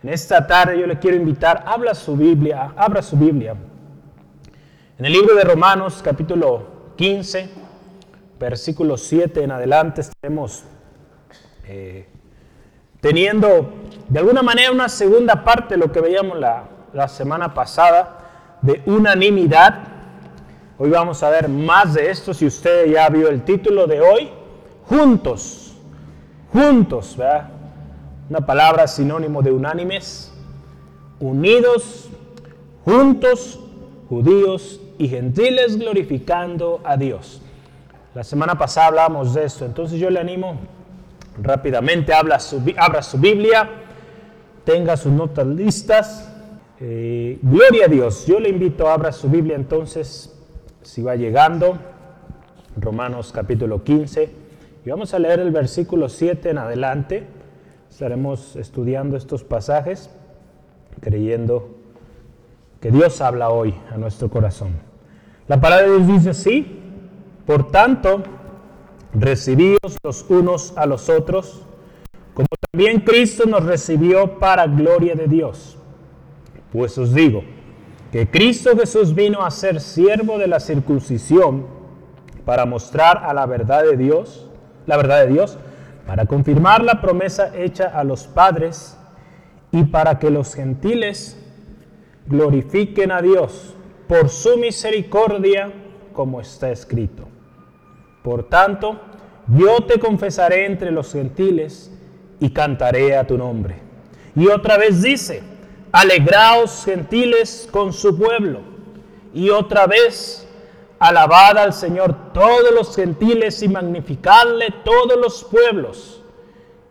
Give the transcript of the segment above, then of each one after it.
En esta tarde yo le quiero invitar, habla su Biblia, abra su Biblia. En el libro de Romanos, capítulo 15, versículo 7 en adelante, estaremos eh, teniendo de alguna manera una segunda parte de lo que veíamos la, la semana pasada, de unanimidad. Hoy vamos a ver más de esto, si usted ya vio el título de hoy, juntos, juntos, ¿verdad? Una palabra sinónimo de unánimes, unidos, juntos, judíos y gentiles glorificando a Dios. La semana pasada hablábamos de esto, entonces yo le animo rápidamente, abra su, abra su Biblia, tenga sus notas listas. Eh, gloria a Dios, yo le invito, abra su Biblia entonces, si va llegando, Romanos capítulo 15, y vamos a leer el versículo 7 en adelante. Estaremos estudiando estos pasajes creyendo que Dios habla hoy a nuestro corazón. La palabra de Dios dice así, por tanto, recibíos los unos a los otros, como también Cristo nos recibió para gloria de Dios. Pues os digo, que Cristo Jesús vino a ser siervo de la circuncisión para mostrar a la verdad de Dios, la verdad de Dios, para confirmar la promesa hecha a los padres y para que los gentiles glorifiquen a Dios por su misericordia, como está escrito. Por tanto, yo te confesaré entre los gentiles y cantaré a tu nombre. Y otra vez dice, alegraos gentiles con su pueblo. Y otra vez, Alabad al Señor todos los gentiles y magnificadle todos los pueblos.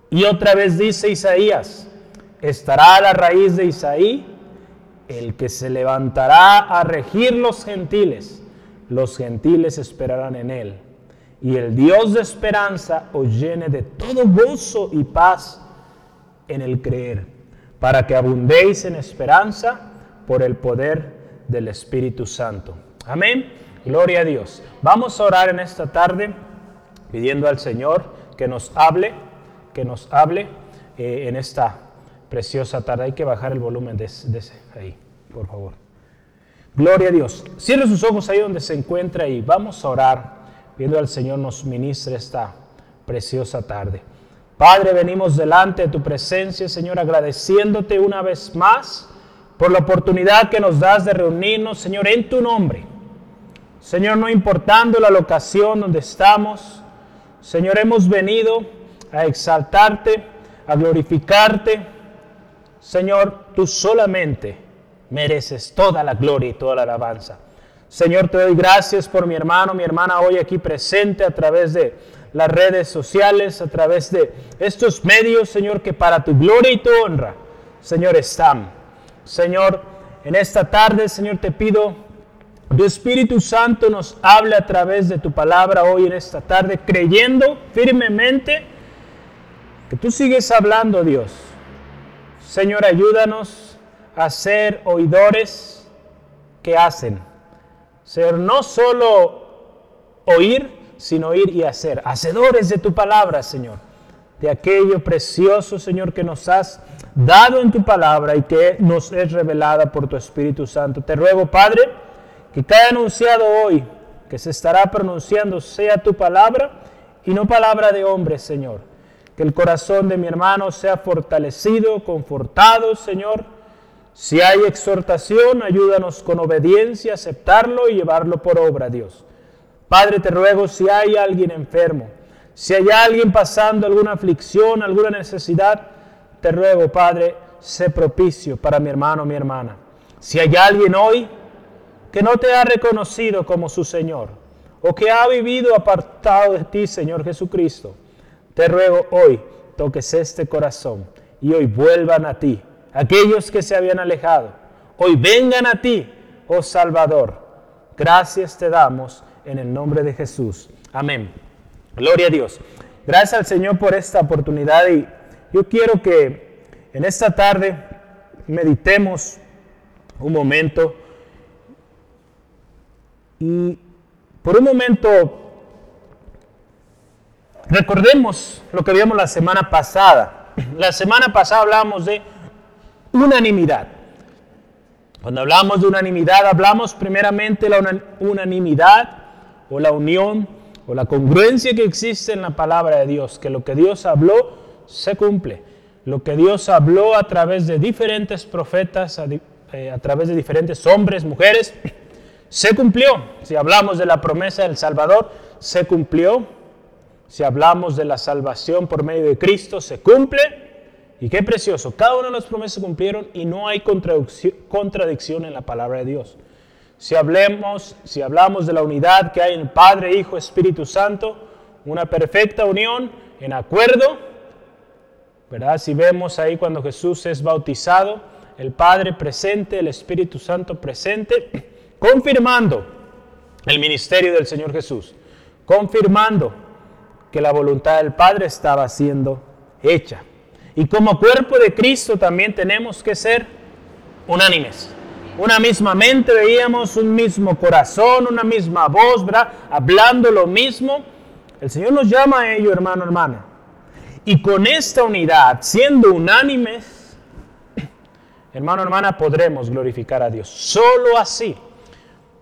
Y otra vez dice Isaías, estará a la raíz de Isaí el que se levantará a regir los gentiles. Los gentiles esperarán en él. Y el Dios de esperanza os llene de todo gozo y paz en el creer, para que abundéis en esperanza por el poder del Espíritu Santo. Amén. Gloria a Dios. Vamos a orar en esta tarde pidiendo al Señor que nos hable, que nos hable eh, en esta preciosa tarde. Hay que bajar el volumen de, de ese ahí, por favor. Gloria a Dios. Cierre sus ojos ahí donde se encuentra y vamos a orar pidiendo al Señor nos ministre esta preciosa tarde. Padre, venimos delante de tu presencia, Señor, agradeciéndote una vez más por la oportunidad que nos das de reunirnos, Señor, en tu nombre Señor, no importando la locación donde estamos, Señor, hemos venido a exaltarte, a glorificarte. Señor, tú solamente mereces toda la gloria y toda la alabanza. Señor, te doy gracias por mi hermano, mi hermana hoy aquí presente a través de las redes sociales, a través de estos medios, Señor, que para tu gloria y tu honra, Señor, están. Señor, en esta tarde, Señor, te pido tu Espíritu Santo nos habla a través de tu palabra hoy en esta tarde, creyendo firmemente que tú sigues hablando, Dios. Señor, ayúdanos a ser oidores que hacen. Ser no solo oír, sino oír y hacer. Hacedores de tu palabra, Señor. De aquello precioso, Señor, que nos has dado en tu palabra y que nos es revelada por tu Espíritu Santo. Te ruego, Padre, que cada anunciado hoy, que se estará pronunciando, sea tu palabra y no palabra de hombre, Señor. Que el corazón de mi hermano sea fortalecido, confortado, Señor. Si hay exhortación, ayúdanos con obediencia a aceptarlo y llevarlo por obra, Dios. Padre, te ruego si hay alguien enfermo, si hay alguien pasando alguna aflicción, alguna necesidad, te ruego, Padre, sé propicio para mi hermano, mi hermana. Si hay alguien hoy que no te ha reconocido como su Señor o que ha vivido apartado de ti, Señor Jesucristo, te ruego hoy toques este corazón y hoy vuelvan a ti. Aquellos que se habían alejado, hoy vengan a ti, oh Salvador. Gracias te damos en el nombre de Jesús. Amén. Gloria a Dios. Gracias al Señor por esta oportunidad y yo quiero que en esta tarde meditemos un momento y por un momento, recordemos lo que vimos la semana pasada. La semana pasada hablábamos de unanimidad. Cuando hablamos de unanimidad, hablamos primeramente de la unanimidad o la unión o la congruencia que existe en la palabra de Dios, que lo que Dios habló se cumple. Lo que Dios habló a través de diferentes profetas, a, eh, a través de diferentes hombres, mujeres, se cumplió. Si hablamos de la promesa del Salvador, se cumplió. Si hablamos de la salvación por medio de Cristo, se cumple. Y qué precioso, cada una de las promesas se cumplieron y no hay contradicción en la palabra de Dios. Si si hablamos de la unidad que hay en Padre, Hijo, Espíritu Santo, una perfecta unión en acuerdo, ¿verdad? Si vemos ahí cuando Jesús es bautizado, el Padre presente, el Espíritu Santo presente, confirmando el ministerio del Señor Jesús, confirmando que la voluntad del Padre estaba siendo hecha. Y como cuerpo de Cristo también tenemos que ser unánimes. Una misma mente, veíamos un mismo corazón, una misma voz. Hablando lo mismo. El Señor nos llama a ello, hermano, hermana. Y con esta unidad, siendo unánimes, hermano, hermana, podremos glorificar a Dios. Solo así.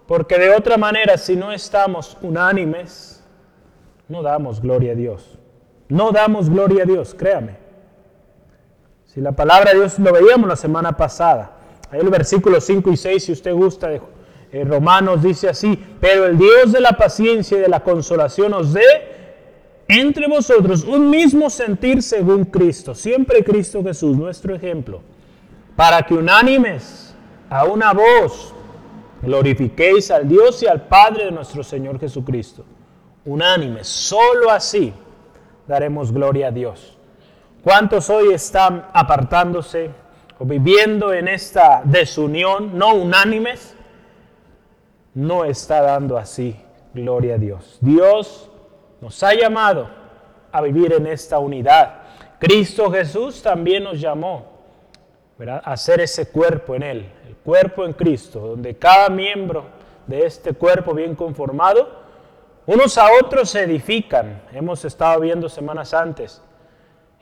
Porque de otra manera, si no estamos unánimes, no damos gloria a Dios. No damos gloria a Dios, créame. Si la palabra de Dios lo veíamos la semana pasada, ahí el versículo 5 y 6, si usted gusta, de eh, Romanos dice así, pero el Dios de la paciencia y de la consolación os dé entre vosotros un mismo sentir según Cristo, siempre Cristo Jesús, nuestro ejemplo, para que unánimes a una voz glorifiquéis al Dios y al Padre de nuestro Señor Jesucristo. Unánimes, solo así daremos gloria a Dios. ¿Cuántos hoy están apartándose o viviendo en esta desunión, no unánimes? No está dando así gloria a Dios. Dios nos ha llamado a vivir en esta unidad. Cristo Jesús también nos llamó a hacer ese cuerpo en Él, cuerpo en Cristo, donde cada miembro de este cuerpo bien conformado, unos a otros se edifican. Hemos estado viendo semanas antes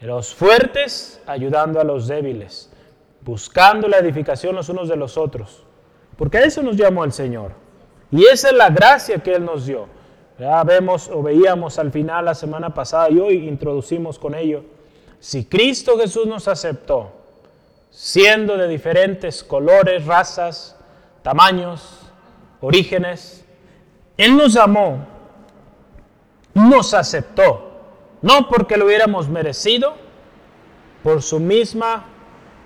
los fuertes ayudando a los débiles, buscando la edificación los unos de los otros. Porque a eso nos llamó el Señor. Y esa es la gracia que Él nos dio. Ya vemos o veíamos al final la semana pasada y hoy introducimos con ello. Si Cristo Jesús nos aceptó, siendo de diferentes colores, razas, tamaños, orígenes, Él nos amó, nos aceptó no porque lo hubiéramos merecido, por su misma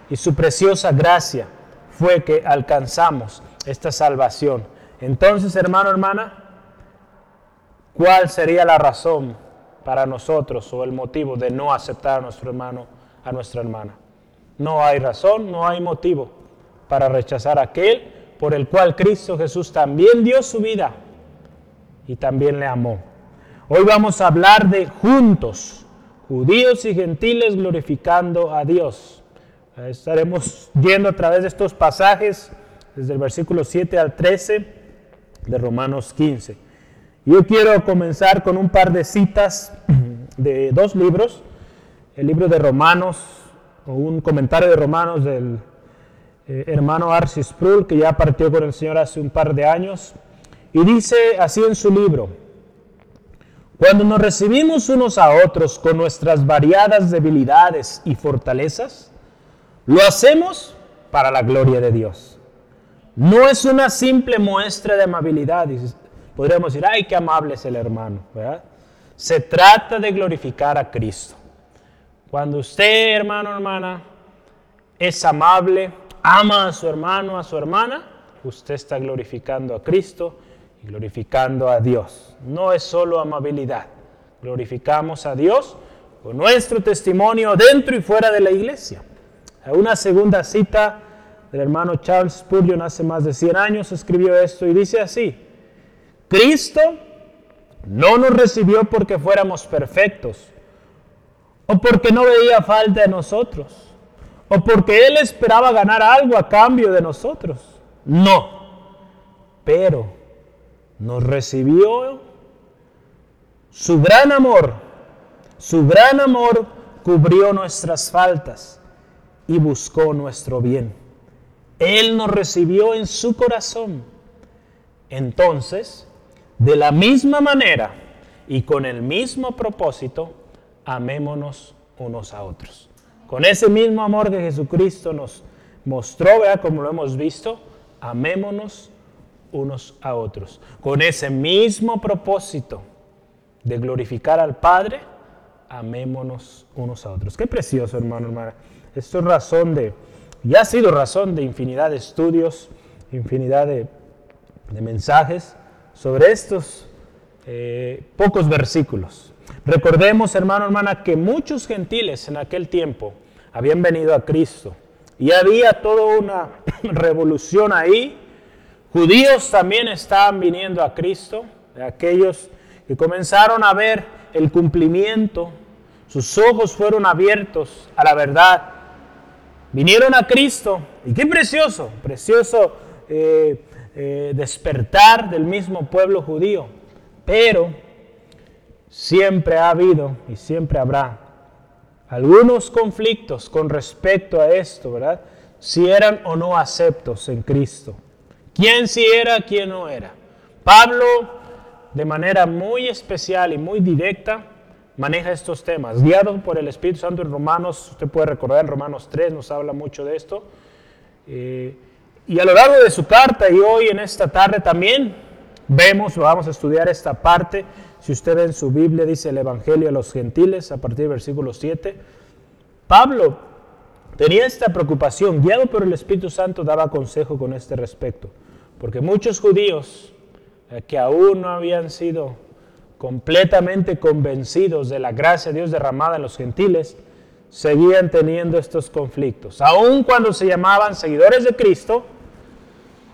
y su preciosa gracia fue que alcanzamos esta salvación. Entonces, hermano, hermana, ¿cuál sería la razón para nosotros o el motivo de no aceptar a nuestro hermano, a nuestra hermana? No hay razón, no hay motivo para rechazar aquel por el cual Cristo Jesús también dio su vida y también le amó. Hoy vamos a hablar de juntos, judíos y gentiles glorificando a Dios. Estaremos yendo a través de estos pasajes desde el versículo 7 al 13 de Romanos 15. Yo quiero comenzar con un par de citas de dos libros, el libro de Romanos, un comentario de Romanos del eh, hermano Arcis Sproul, que ya partió con el Señor hace un par de años, y dice así en su libro, cuando nos recibimos unos a otros con nuestras variadas debilidades y fortalezas, lo hacemos para la gloria de Dios. No es una simple muestra de amabilidad. Podríamos decir, ay, qué amable es el hermano. Se trata de glorificar a Cristo. Cuando usted, hermano, hermana, es amable, ama a su hermano, a su hermana, usted está glorificando a Cristo glorificando a Dios. No es solo amabilidad, glorificamos a Dios con nuestro testimonio dentro y fuera de la iglesia. Una segunda cita del hermano Charles Spurgeon hace más de 100 años escribió esto y dice así, Cristo no nos recibió porque fuéramos perfectos o porque no veía falta de nosotros o porque Él esperaba ganar algo a cambio de nosotros. No, pero nos recibió su gran amor, su gran amor cubrió nuestras faltas y buscó nuestro bien. Él nos recibió en su corazón. Entonces, de la misma manera y con el mismo propósito, amémonos unos a otros. Con ese mismo amor que Jesucristo nos mostró, ¿verdad? como lo hemos visto, amémonos unos a otros. Con ese mismo propósito de glorificar al Padre, amémonos unos a otros. Qué precioso, hermano, hermana. Esto es razón de, y ha sido razón de infinidad de estudios, infinidad de, mensajes sobre estos eh, pocos versículos. Recordemos, hermano, hermana, que muchos gentiles en aquel tiempo habían venido a Cristo. Y había toda una revolución ahí. Judíos también estaban viniendo a Cristo, aquellos que comenzaron a ver el cumplimiento, sus ojos fueron abiertos a la verdad, vinieron a Cristo. Y qué precioso, precioso eh, eh, despertar del mismo pueblo judío, pero siempre ha habido y siempre habrá algunos conflictos con respecto a esto, ¿verdad? Si eran o no aceptos en Cristo. ¿Quién sí era, quién no era? Pablo, de manera muy especial y muy directa, maneja estos temas. Guiado por el Espíritu Santo en Romanos, usted puede recordar en Romanos 3, nos habla mucho de esto. Eh, y a lo largo de su carta y hoy en esta tarde también vemos, vamos a estudiar esta parte si usted ve en su Biblia, dice el Evangelio a los gentiles a partir del versículo 7. Pablo tenía esta preocupación, guiado por el Espíritu Santo, daba consejo con este respecto. Porque muchos judíos eh, que aún no habían sido completamente convencidos de la gracia de Dios derramada en los gentiles, seguían teniendo estos conflictos. Aun cuando se llamaban seguidores de Cristo,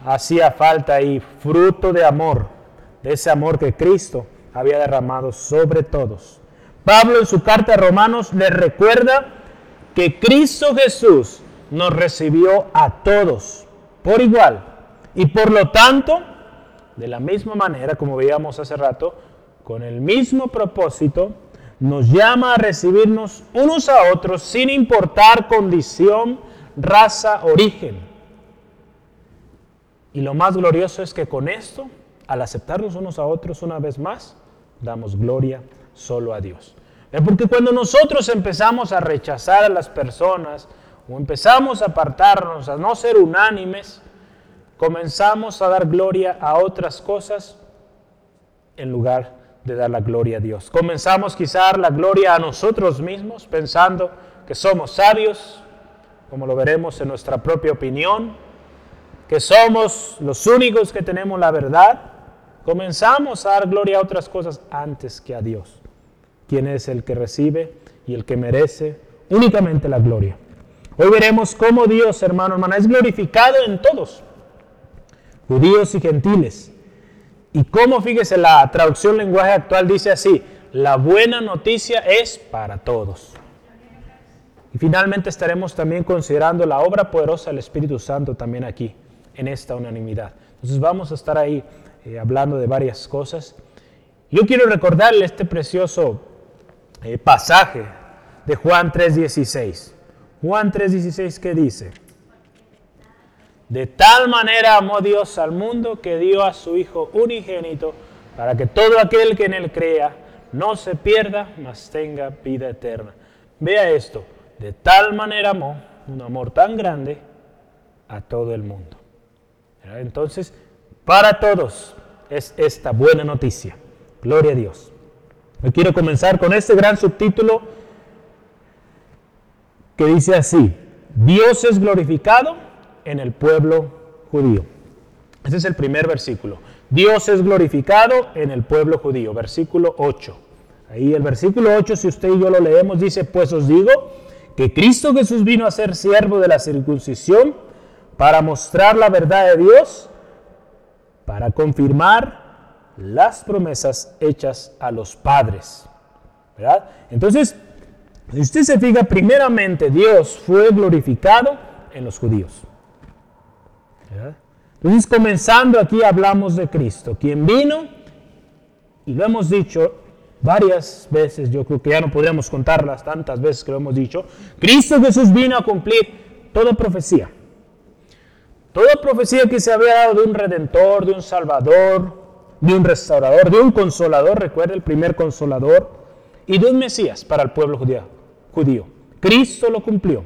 hacía falta ahí fruto de amor, de ese amor que Cristo había derramado sobre todos. Pablo en su carta a Romanos le recuerda que Cristo Jesús nos recibió a todos por igual. Y por lo tanto, de la misma manera, como veíamos hace rato, con el mismo propósito, nos llama a recibirnos unos a otros sin importar condición, raza, origen. Y lo más glorioso es que con esto, al aceptarnos unos a otros una vez más, damos gloria solo a Dios. Porque cuando nosotros empezamos a rechazar a las personas o empezamos a apartarnos, a no ser unánimes, comenzamos a dar gloria a otras cosas en lugar de dar la gloria a Dios. Comenzamos quizá a dar la gloria a nosotros mismos pensando que somos sabios, como lo veremos en nuestra propia opinión, que somos los únicos que tenemos la verdad Comenzamos a dar gloria a otras cosas antes que a Dios, quien es el que recibe y el que merece únicamente la gloria. Hoy veremos cómo Dios, hermano, hermana, es glorificado en todos, judíos y gentiles. Y cómo, fíjese, la traducción lenguaje actual dice así, la buena noticia es para todos. Y finalmente estaremos también considerando la obra poderosa del Espíritu Santo también aquí, en esta unanimidad. Entonces vamos a estar ahí eh, hablando de varias cosas. Yo quiero recordarle este precioso eh, pasaje de Juan 3.16. Juan 3.16 que dice, de tal manera amó Dios al mundo que dio a su Hijo unigénito para que todo aquel que en él crea no se pierda, mas tenga vida eterna. Vea esto, de tal manera amó, un amor tan grande, a todo el mundo. Entonces, para todos es esta buena noticia. Gloria a Dios. Hoy quiero comenzar con este gran subtítulo que dice así, Dios es glorificado en el pueblo judío. Ese es el primer versículo. Dios es glorificado en el pueblo judío. Versículo 8. Ahí el versículo 8, si usted y yo lo leemos, dice, pues os digo que Cristo Jesús vino a ser siervo de la circuncisión para mostrar la verdad de Dios para confirmar las promesas hechas a los padres. ¿verdad? Entonces, si usted se fija, primeramente Dios fue glorificado en los judíos. Entonces, comenzando aquí hablamos de Cristo, quien vino, y lo hemos dicho varias veces, yo creo que ya no podríamos contarlas tantas veces que lo hemos dicho, Cristo Jesús vino a cumplir toda profecía. Toda profecía que se había dado de un redentor, de un salvador, de un restaurador, de un consolador, recuerda el primer consolador, y de un Mesías para el pueblo judío. Cristo lo cumplió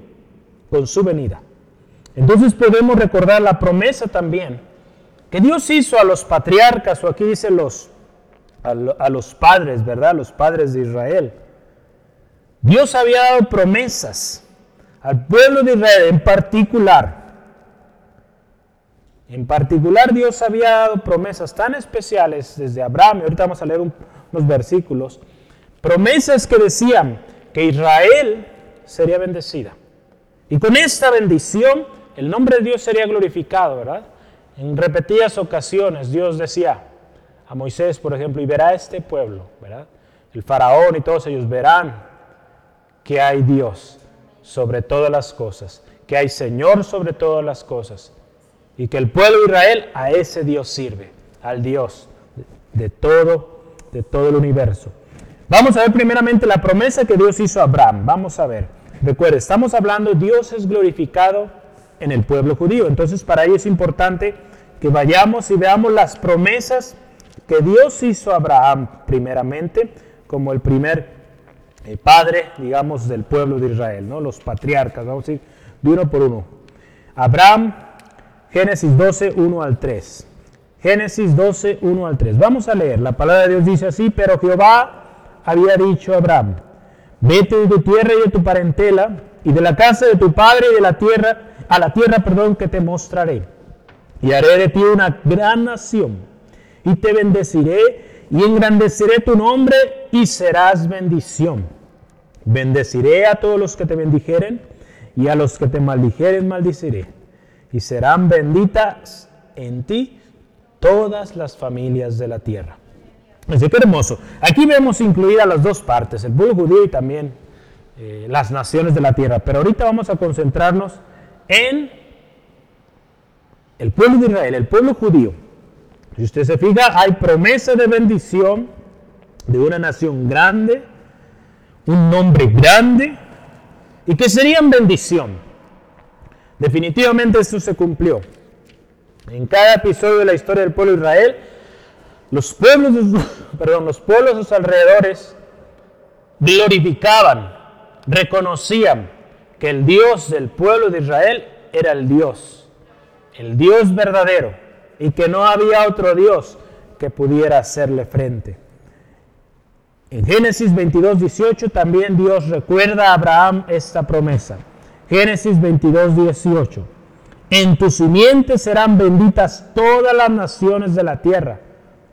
con su venida. Entonces podemos recordar la promesa también que Dios hizo a los patriarcas, o aquí dice los, a, a los padres, ¿verdad? Los padres de Israel. Dios había dado promesas al pueblo de Israel en particular en particular, Dios había dado promesas tan especiales desde Abraham, y ahorita vamos a leer unos versículos, promesas que decían que Israel sería bendecida. Y con esta bendición, el nombre de Dios sería glorificado, ¿verdad? En repetidas ocasiones, Dios decía a Moisés, por ejemplo, y verá este pueblo, ¿verdad? El faraón y todos ellos verán que hay Dios sobre todas las cosas, que hay Señor sobre todas las cosas y que el pueblo de Israel a ese Dios sirve, al Dios de todo, de todo el universo. Vamos a ver primeramente la promesa que Dios hizo a Abraham. Vamos a ver. Recuerde, estamos hablando, Dios es glorificado en el pueblo judío. Entonces para ello es importante que vayamos y veamos las promesas que Dios hizo a Abraham primeramente, como el primer eh, padre, digamos, del pueblo de Israel, ¿no? Los patriarcas, vamos a ir de uno por uno. Abraham Génesis 12, 1 al 3. Génesis 12, 1 al 3. Vamos a leer. La palabra de Dios dice así, pero Jehová había dicho a Abraham, vete de tu tierra y de tu parentela y de la casa de tu padre y de la tierra, a la tierra, perdón, que te mostraré. Y haré de ti una gran nación y te bendeciré y engrandeceré tu nombre y serás bendición. Bendeciré a todos los que te bendijeren y a los que te maldijeren maldiciré y serán benditas en ti todas las familias de la tierra. Así que hermoso. Aquí vemos incluidas las dos partes, el pueblo judío y también eh, las naciones de la tierra. Pero ahorita vamos a concentrarnos en el pueblo de Israel, el pueblo judío. Si usted se fija, hay promesa de bendición de una nación grande, un nombre grande, y que serían bendición. Definitivamente esto se cumplió. En cada episodio de la historia del pueblo de Israel, los pueblos, perdón, los pueblos a sus alrededores glorificaban, reconocían que el Dios del pueblo de Israel era el Dios, el Dios verdadero, y que no había otro Dios que pudiera hacerle frente. En Génesis 22, 18 también Dios recuerda a Abraham esta promesa. Génesis 22, 18. En tu simiente serán benditas todas las naciones de la tierra,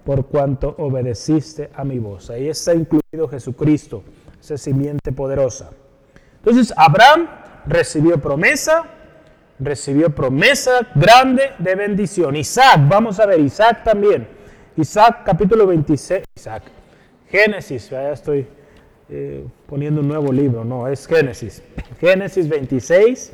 por cuanto obedeciste a mi voz. Ahí está incluido Jesucristo, esa simiente poderosa. Entonces, Abraham recibió promesa, recibió promesa grande de bendición. Isaac, vamos a ver, Isaac también. Isaac capítulo 26, Isaac. Génesis, ya estoy eh, poniendo un nuevo libro, no, es Génesis. Génesis 26,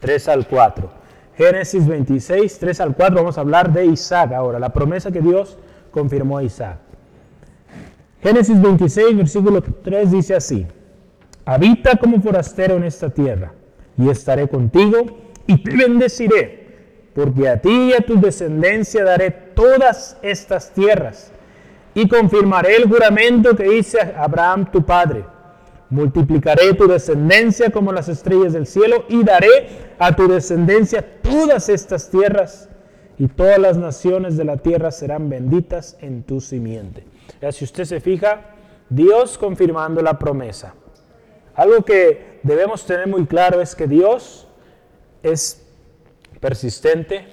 3 al 4. Génesis 26, 3 al 4, vamos a hablar de Isaac ahora, la promesa que Dios confirmó a Isaac. Génesis 26, versículo 3 dice así, habita como forastero en esta tierra, y estaré contigo, y te bendeciré, porque a ti y a tu descendencia daré todas estas tierras y confirmaré el juramento que hice a Abraham tu padre. Multiplicaré tu descendencia como las estrellas del cielo y daré a tu descendencia todas estas tierras y todas las naciones de la tierra serán benditas en tu simiente. Ya, si usted se fija, Dios confirmando la promesa. Algo que debemos tener muy claro es que Dios es persistente,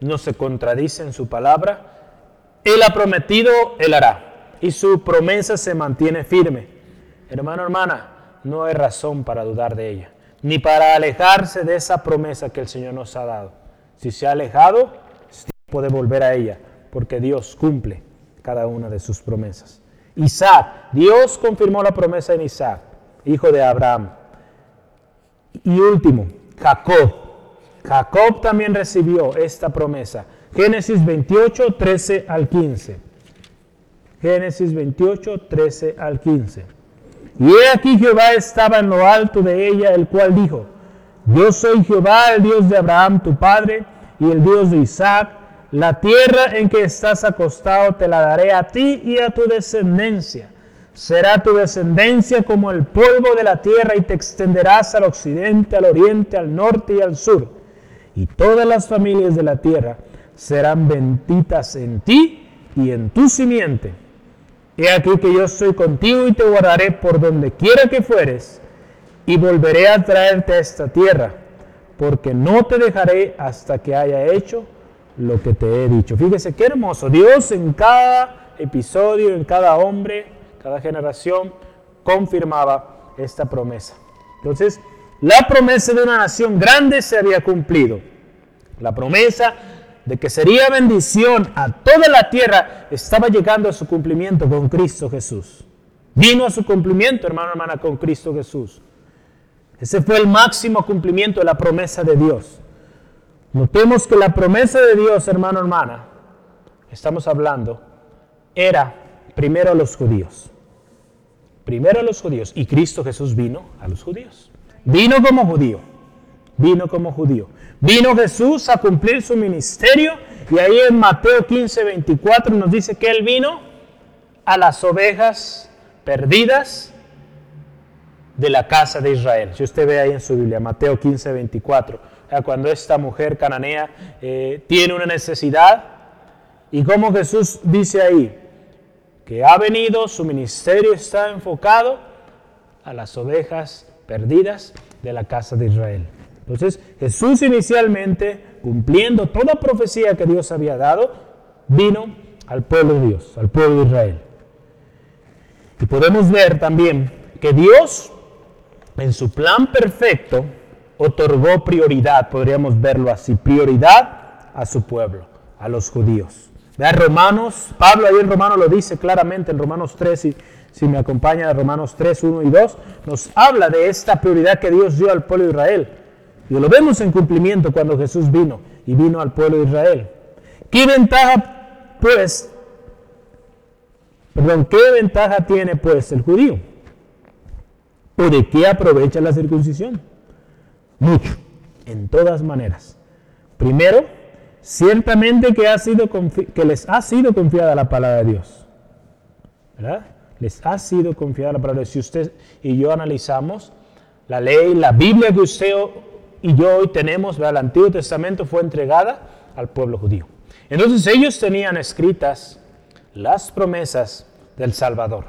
no se contradice en su palabra él ha prometido, Él hará. Y su promesa se mantiene firme. Hermano, hermana, no hay razón para dudar de ella, ni para alejarse de esa promesa que el Señor nos ha dado. Si se ha alejado, es tiempo de volver a ella, porque Dios cumple cada una de sus promesas. Isaac, Dios confirmó la promesa en Isaac, hijo de Abraham. Y último, Jacob. Jacob también recibió esta promesa. Génesis 28, 13 al 15. Génesis 28, 13 al 15. Y he aquí Jehová estaba en lo alto de ella, el cual dijo, yo soy Jehová, el Dios de Abraham, tu padre, y el Dios de Isaac. La tierra en que estás acostado te la daré a ti y a tu descendencia. Será tu descendencia como el polvo de la tierra y te extenderás al occidente, al oriente, al norte y al sur. Y todas las familias de la tierra serán benditas en ti y en tu simiente. He aquí que yo estoy contigo y te guardaré por donde quiera que fueres y volveré a traerte a esta tierra, porque no te dejaré hasta que haya hecho lo que te he dicho. Fíjese qué hermoso. Dios en cada episodio, en cada hombre, cada generación confirmaba esta promesa. Entonces, la promesa de una nación grande se había cumplido. La promesa de que sería bendición a toda la tierra estaba llegando a su cumplimiento con Cristo Jesús. Vino a su cumplimiento, hermano, hermana, con Cristo Jesús. Ese fue el máximo cumplimiento de la promesa de Dios. Notemos que la promesa de Dios, hermano, hermana, estamos hablando, era primero a los judíos. Primero a los judíos. Y Cristo Jesús vino a los judíos. Vino como judío. Vino como judío. Vino Jesús a cumplir su ministerio. Y ahí en Mateo 15, 24 nos dice que Él vino a las ovejas perdidas de la casa de Israel. Si usted ve ahí en su Biblia, Mateo 15, 24, cuando esta mujer cananea eh, tiene una necesidad y como Jesús dice ahí, que ha venido, su ministerio está enfocado a las ovejas perdidas de la casa de Israel. Entonces Jesús inicialmente, cumpliendo toda profecía que Dios había dado, vino al pueblo de Dios, al pueblo de Israel. Y podemos ver también que Dios en su plan perfecto, otorgó prioridad, podríamos verlo así, prioridad a su pueblo, a los judíos. Vea Romanos, Pablo ahí en Romanos lo dice claramente, en Romanos 3, y si me acompaña Romanos 3, 1 y 2, nos habla de esta prioridad que Dios dio al pueblo de Israel. Y lo vemos en cumplimiento cuando Jesús vino y vino al pueblo de Israel. ¿Qué ventaja, pues, perdón, qué ventaja tiene pues el judío? ¿O de qué aprovecha la circuncisión? Mucho, en todas maneras. Primero, ciertamente que, les ha sido confiada la palabra de Dios. ¿Verdad? Les ha sido confiada la palabra de Dios. Si usted y yo analizamos la ley, la Biblia que usted y yo hoy tenemos, ¿verdad? el Antiguo Testamento fue entregada al pueblo judío. Entonces ellos tenían escritas las promesas del Salvador.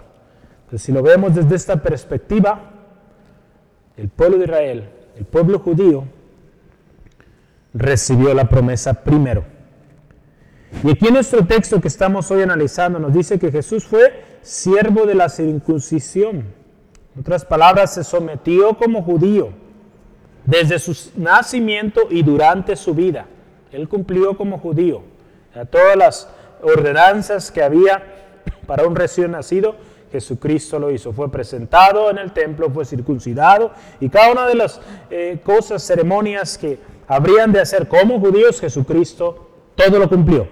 Entonces si lo vemos desde esta perspectiva, el pueblo de Israel, el pueblo judío, recibió la promesa primero. Y aquí en nuestro texto que estamos hoy analizando nos dice que Jesús fue siervo de la circuncisión. En otras palabras, se sometió como judío desde su nacimiento y durante su vida. Él cumplió como judío. Todas las ordenanzas que había para un recién nacido, Jesucristo lo hizo. Fue presentado en el templo, fue circuncidado y cada una de las eh, cosas, ceremonias que habrían de hacer como judíos, Jesucristo todo lo cumplió.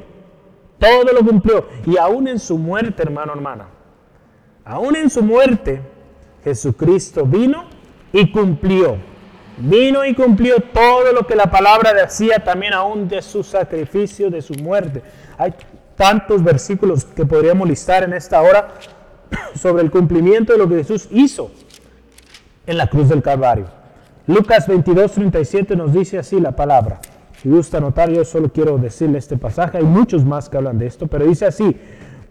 Todo lo cumplió. Y aún en su muerte, hermano, hermana, aún en su muerte, Jesucristo vino y cumplió. Vino y cumplió todo lo que la palabra decía también aún de su sacrificio, de su muerte. Hay tantos versículos que podríamos listar en esta hora sobre el cumplimiento de lo que Jesús hizo en la cruz del Calvario. Lucas 22, 37 nos dice así la palabra. Si gusta anotar, yo solo quiero decirle este pasaje. Hay muchos más que hablan de esto, pero dice así,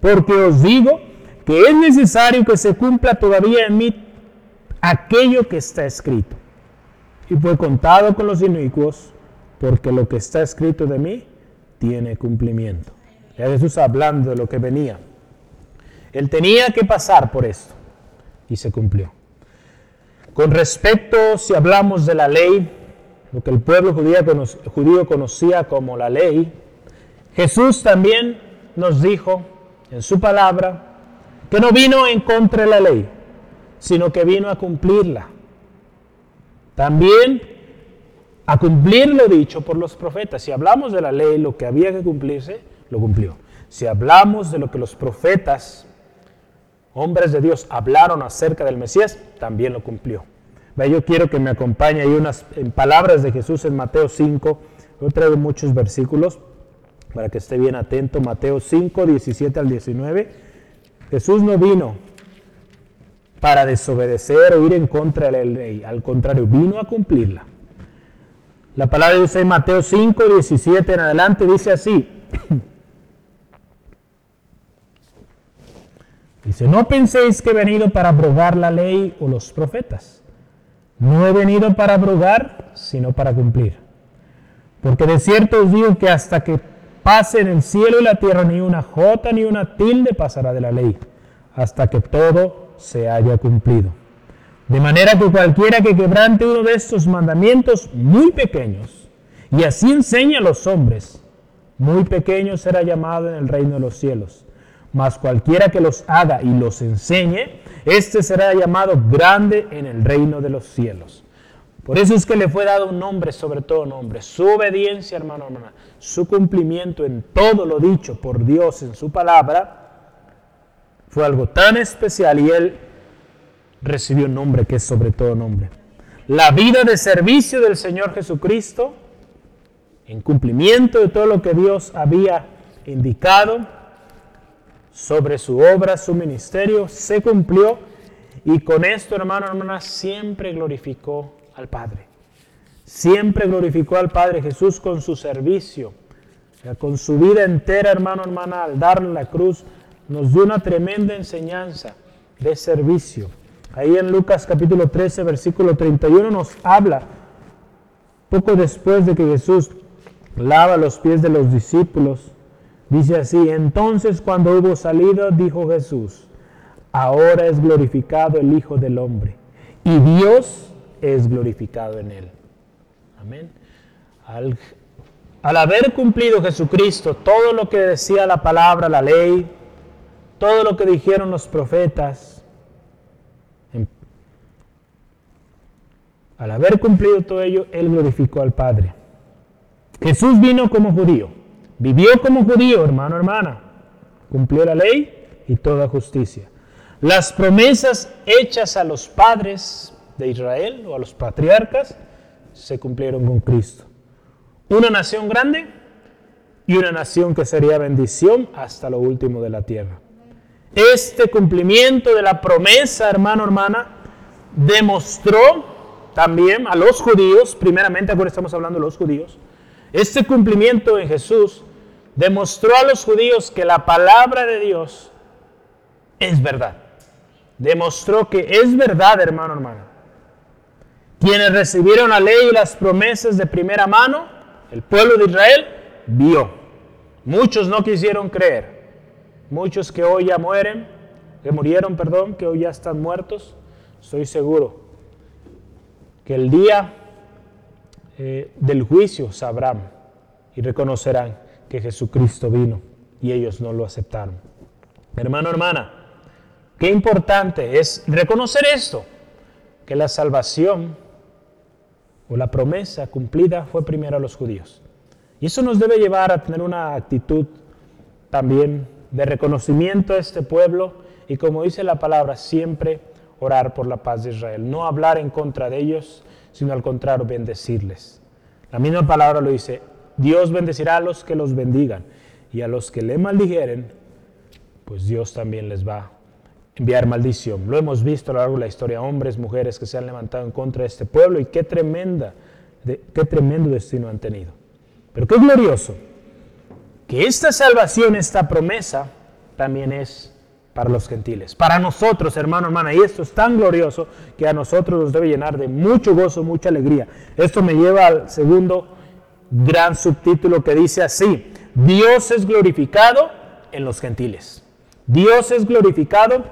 porque os digo que es necesario que se cumpla todavía en mí aquello que está escrito. Y fue contado con los inicuos, porque lo que está escrito de mí tiene cumplimiento. Ya Jesús hablando de lo que venía. Él tenía que pasar por esto y se cumplió. Con respecto, si hablamos de la ley, lo que el pueblo judío conocía como la ley, Jesús también nos dijo en su palabra que no vino en contra de la ley, sino que vino a cumplirla. También a cumplir lo dicho por los profetas. Si hablamos de la ley, lo que había que cumplirse, lo cumplió. Si hablamos de lo que los profetas hombres de Dios hablaron acerca del Mesías, también lo cumplió. Yo quiero que me acompañe ahí unas palabras de Jesús en Mateo 5. Yo traigo muchos versículos para que esté bien atento. Mateo 5, 17 al 19. Jesús no vino para desobedecer o ir en contra de la ley. Al contrario, vino a cumplirla. La palabra dice en Mateo 5, 17 en adelante, dice así. Dice, no penséis que he venido para abrogar la ley o los profetas. No he venido para abrogar, sino para cumplir. Porque de cierto os digo que hasta que pasen el cielo y la tierra, ni una jota ni una tilde pasará de la ley, hasta que todo se haya cumplido. De manera que cualquiera que quebrante uno de estos mandamientos muy pequeños, y así enseña a los hombres, muy pequeño será llamado en el reino de los cielos. Mas cualquiera que los haga y los enseñe, éste será llamado grande en el reino de los cielos. Por eso es que le fue dado un nombre sobre todo nombre. Su obediencia, hermano, hermana, su cumplimiento en todo lo dicho por Dios en su palabra, fue algo tan especial y él recibió un nombre que es sobre todo nombre. La vida de servicio del Señor Jesucristo, en cumplimiento de todo lo que Dios había indicado sobre su obra, su ministerio, se cumplió y con esto, hermano, hermana, siempre glorificó al Padre. Siempre glorificó al Padre Jesús con su servicio, con su vida entera, hermano, hermana, al darle la cruz, nos dio una tremenda enseñanza de servicio. Ahí en Lucas capítulo 13, versículo 31 nos habla, poco después de que Jesús lava los pies de los discípulos, dice así, entonces cuando hubo salido, dijo Jesús, ahora es glorificado el Hijo del Hombre, y Dios es glorificado en él. Amén. Al, haber cumplido Jesucristo todo lo que decía la palabra, la ley, todo lo que dijeron los profetas, al haber cumplido todo ello, Él glorificó al Padre. Jesús vino como judío, vivió como judío, hermano, hermana, cumplió la ley y toda justicia. Las promesas hechas a los padres de Israel o a los patriarcas se cumplieron con Cristo. Una nación grande y una nación que sería bendición hasta lo último de la tierra. Este cumplimiento de la promesa, hermano, hermana, demostró también a los judíos, primeramente ahora estamos hablando de los judíos, este cumplimiento en Jesús demostró a los judíos que la palabra de Dios es verdad. Demostró que es verdad, hermano, hermana. Quienes recibieron la ley y las promesas de primera mano, el pueblo de Israel, vio. Muchos no quisieron creer. Muchos que hoy ya mueren, que murieron, perdón, que hoy ya están muertos, estoy seguro que el día eh, del juicio sabrán y reconocerán que Jesucristo vino y ellos no lo aceptaron. Hermano, hermana, qué importante es reconocer esto, que la salvación o la promesa cumplida fue primero a los judíos. Y eso nos debe llevar a tener una actitud también de reconocimiento a este pueblo y como dice la palabra, siempre orar por la paz de Israel. No hablar en contra de ellos, sino al contrario, bendecirles. La misma palabra lo dice, Dios bendecirá a los que los bendigan y a los que le maldijeren, pues Dios también les va a enviar maldición. Lo hemos visto a lo largo de la historia, hombres, mujeres que se han levantado en contra de este pueblo y qué tremenda, qué tremendo destino han tenido. Pero qué glorioso que esta salvación, esta promesa, también es para los gentiles, para nosotros, hermano, hermana. Y esto es tan glorioso que a nosotros nos debe llenar de mucho gozo, mucha alegría. Esto me lleva al segundo gran subtítulo que dice así, Dios es glorificado en los gentiles. Dios es glorificado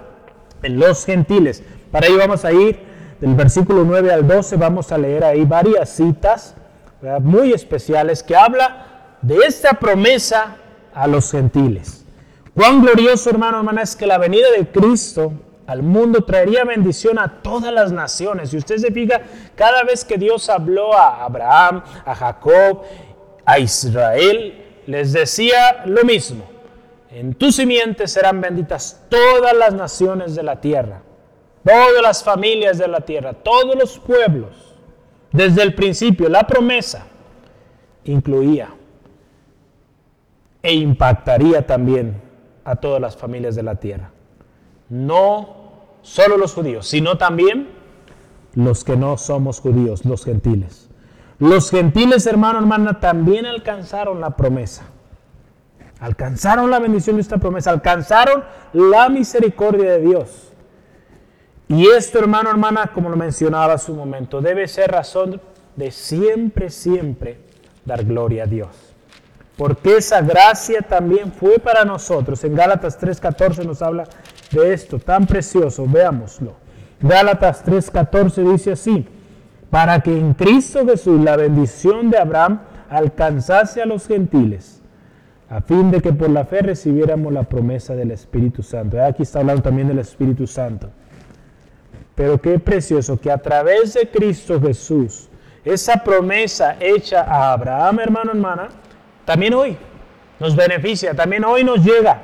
en los gentiles. Para ello vamos a ir del versículo 9 al 12, vamos a leer ahí varias citas muy especiales que habla de esta promesa a los gentiles. Cuán glorioso, hermano, hermana, es que la venida de Cristo al mundo traería bendición a todas las naciones. Si usted se fija, cada vez que Dios habló a Abraham, a Jacob, a Israel, les decía lo mismo. En tu simiente serán benditas todas las naciones de la tierra. todas las familias de la tierra, todos los pueblos, desde el principio, la promesa incluía e impactaría también a todas las familias de la tierra. No solo los judíos, sino también los que no somos judíos, los gentiles. Los gentiles, hermano, hermana, también alcanzaron la promesa. Alcanzaron la bendición de esta promesa, alcanzaron la misericordia de Dios. Y esto, hermano, hermana, como lo mencionaba hace un momento, debe ser razón de siempre, siempre dar gloria a Dios. Porque esa gracia también fue para nosotros. En Gálatas 3:14 nos habla de esto tan precioso. Veámoslo. Gálatas 3:14 dice así, para que en Cristo Jesús la bendición de Abraham alcanzase a los gentiles, a fin de que por la fe recibiéramos la promesa del Espíritu Santo. Aquí está hablando también del Espíritu Santo. Pero qué precioso que a través de Cristo Jesús, esa promesa hecha a Abraham, hermano, hermana, también hoy nos beneficia, también hoy nos llega.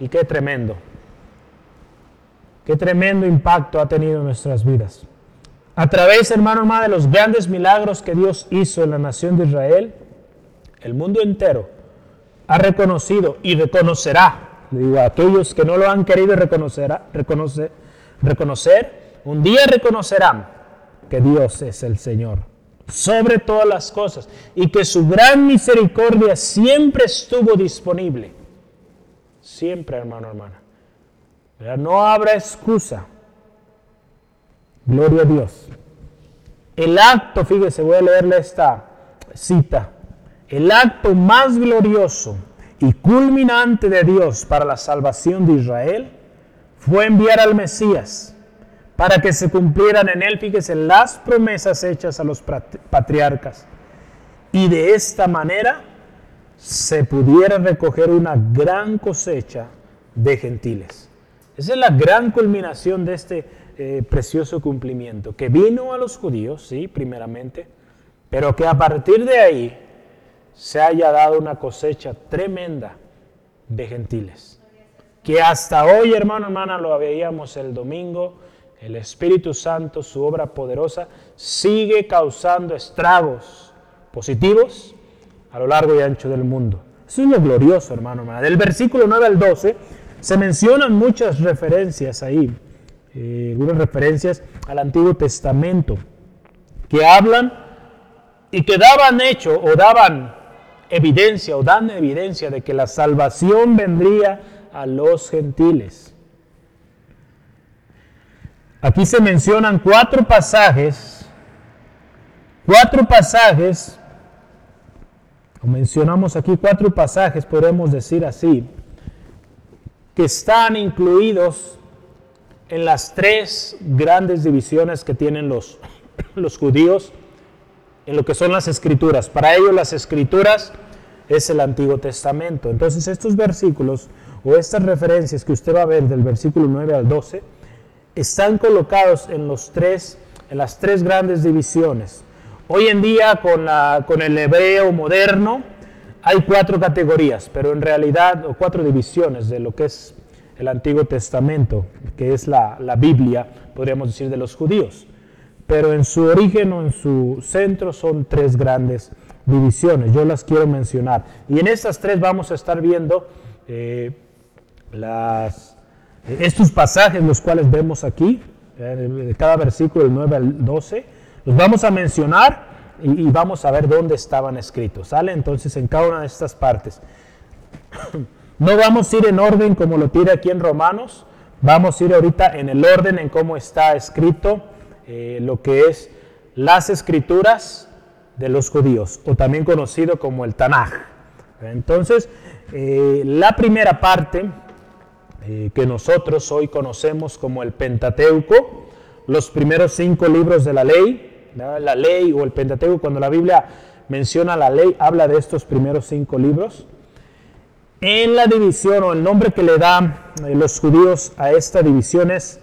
Y qué tremendo. Qué tremendo impacto ha tenido en nuestras vidas. A través, hermano, hermana, de los grandes milagros que Dios hizo en la nación de Israel, el mundo entero ha reconocido y reconocerá, digo, a aquellos que no lo han querido reconocer, reconocer, reconocer, un día reconocerán que Dios es el Señor sobre todas las cosas y que su gran misericordia siempre estuvo disponible. Siempre, hermano, hermana. No habrá excusa. Gloria a Dios. El acto, fíjese, voy a leerle esta cita. El acto más glorioso y culminante de Dios para la salvación de Israel fue enviar al Mesías para que se cumplieran en él, fíjese, las promesas hechas a los patriarcas. Y de esta manera se pudiera recoger una gran cosecha de gentiles. Esa es la gran culminación de este eh, precioso cumplimiento, que vino a los judíos, sí, primeramente, pero que a partir de ahí se haya dado una cosecha tremenda de gentiles. Que hasta hoy, hermano, hermana, lo veíamos el domingo, el Espíritu Santo, su obra poderosa, sigue causando estragos positivos a lo largo y ancho del mundo. Eso es lo glorioso, hermano, hermana. Del versículo 9 al 12 se mencionan muchas referencias ahí, eh, algunas referencias al Antiguo Testamento, que hablan y que daban hecho o daban evidencia o dan evidencia de que la salvación vendría a los gentiles. Aquí se mencionan cuatro pasajes, cuatro pasajes, o mencionamos aquí cuatro pasajes, podemos decir así, que están incluidos en las tres grandes divisiones que tienen los, los judíos en lo que son las escrituras. Para ellos las escrituras es el Antiguo Testamento. Entonces estos versículos o estas referencias que usted va a ver del versículo 9 al 12 están colocados en, los tres, en las tres grandes divisiones. Hoy en día con, la, con el hebreo moderno, hay cuatro categorías, pero en realidad, o cuatro divisiones de lo que es el Antiguo Testamento, que es la, Biblia, podríamos decir, de los judíos. Pero en su origen o en su centro son tres grandes divisiones. Yo las quiero mencionar. Y en estas tres vamos a estar viendo eh, las, estos pasajes, los cuales vemos aquí, de cada versículo del 9 al 12. Los vamos a mencionar y, vamos a ver dónde estaban escritos. ¿Sale? Entonces en cada una de estas partes. No vamos a ir en orden como lo tiene aquí en Romanos. Vamos a ir ahorita en el orden en cómo está escrito eh, lo que es las escrituras de los judíos, o también conocido como el Tanaj. Entonces, eh, la primera parte eh, que nosotros hoy conocemos como el Pentateuco, los primeros cinco libros de la ley, la ley o el Pentateuco, cuando la Biblia menciona la ley, habla de estos primeros cinco libros. En la división o el nombre que le dan eh, los judíos a esta división es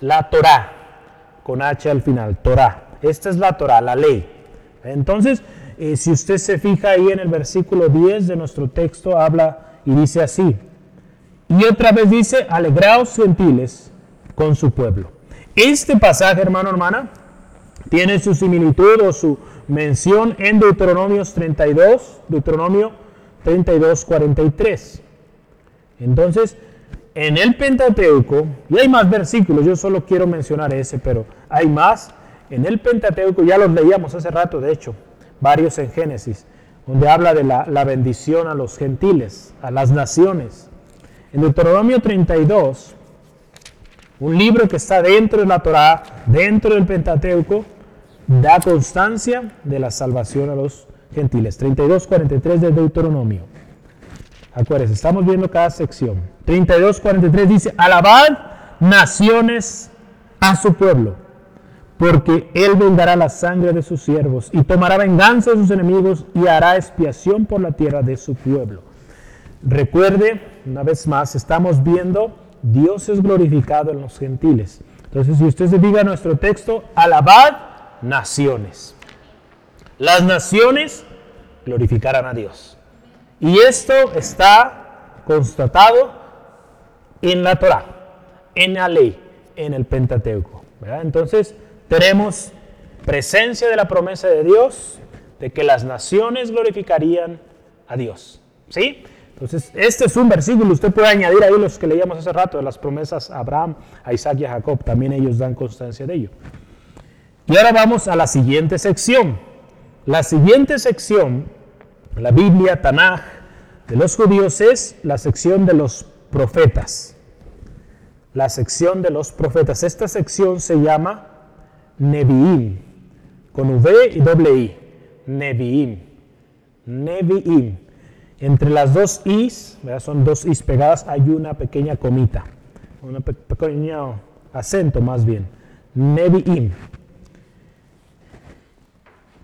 la Torah, con H al final, Torah. Esta es la Torah, la ley. Entonces, eh, si usted se fija ahí en el versículo 10 de nuestro texto, habla y dice así. Y otra vez dice, alegraos gentiles con su pueblo. Este pasaje, hermano, hermana, tiene su similitud o su mención en Deuteronomio 32, Deuteronomio 32, 43. Entonces, en el Pentateuco, y hay más versículos, yo solo quiero mencionar ese, pero hay más. En el Pentateuco, ya los leíamos hace rato, de hecho, varios en Génesis, donde habla de la bendición a los gentiles, a las naciones. En Deuteronomio 32, un libro que está dentro de la Torá, dentro del Pentateuco, da constancia de la salvación a los gentiles. 32.43 de Deuteronomio. Acuérdense, estamos viendo cada sección. 32.43 dice, alabad naciones a su pueblo, porque él vendará la sangre de sus siervos y tomará venganza de sus enemigos y hará expiación por la tierra de su pueblo. Recuerde, una vez más, estamos viendo Dios es glorificado en los gentiles. Entonces, si usted se diga nuestro texto, alabad naciones. Las naciones glorificarán a Dios. Y esto está constatado en la Torah, en la ley, en el Pentateuco. Entonces, tenemos presencia de la promesa de Dios de que las naciones glorificarían a Dios. ¿Sí? Entonces, este es un versículo, usted puede añadir ahí los que leíamos hace rato, de las promesas a Abraham, a Isaac y a Jacob, también ellos dan constancia de ello. Y ahora vamos a la siguiente sección. La siguiente sección, la Biblia, Tanaj, de los judíos es la sección de los profetas. La sección de los profetas. Esta sección se llama Nevi'im, con V y doble I. Nevi'im. Nevi'im. Entre las dos is, son dos is pegadas, hay una pequeña comita, un pequeño acento más bien. Nevi'im.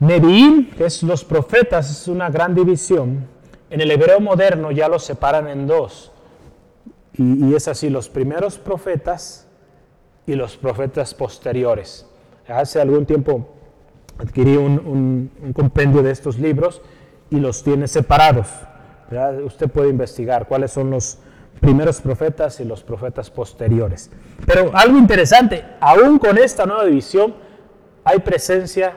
Nevi'im, que es los profetas, es una gran división. En el hebreo moderno ya los separan en dos. Y, es así, los primeros profetas y los profetas posteriores. Hace algún tiempo adquirí un compendio de estos libros y los tiene separados. Usted puede investigar cuáles son los primeros profetas y los profetas posteriores. Pero algo interesante, aún con esta nueva división, hay presencia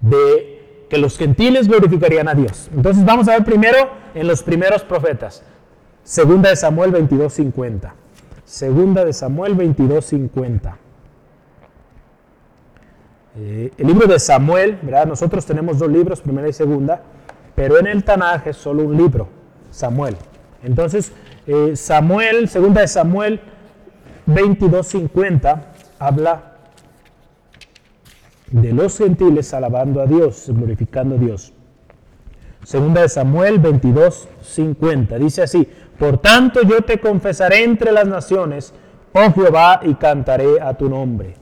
de que los gentiles glorificarían a Dios. Entonces vamos a ver primero en los primeros profetas. Segunda de Samuel 22.50. Segunda de Samuel 22.50. Eh, el libro de Samuel, ¿verdad? nosotros tenemos dos libros, primera y segunda. Pero en el Tanaj es solo un libro, Samuel. Entonces, eh, Samuel, segunda de Samuel 22.50, habla de los gentiles alabando a Dios, glorificando a Dios. Segunda de Samuel 22.50, dice así, por tanto yo te confesaré entre las naciones, oh Jehová, y cantaré a tu nombre.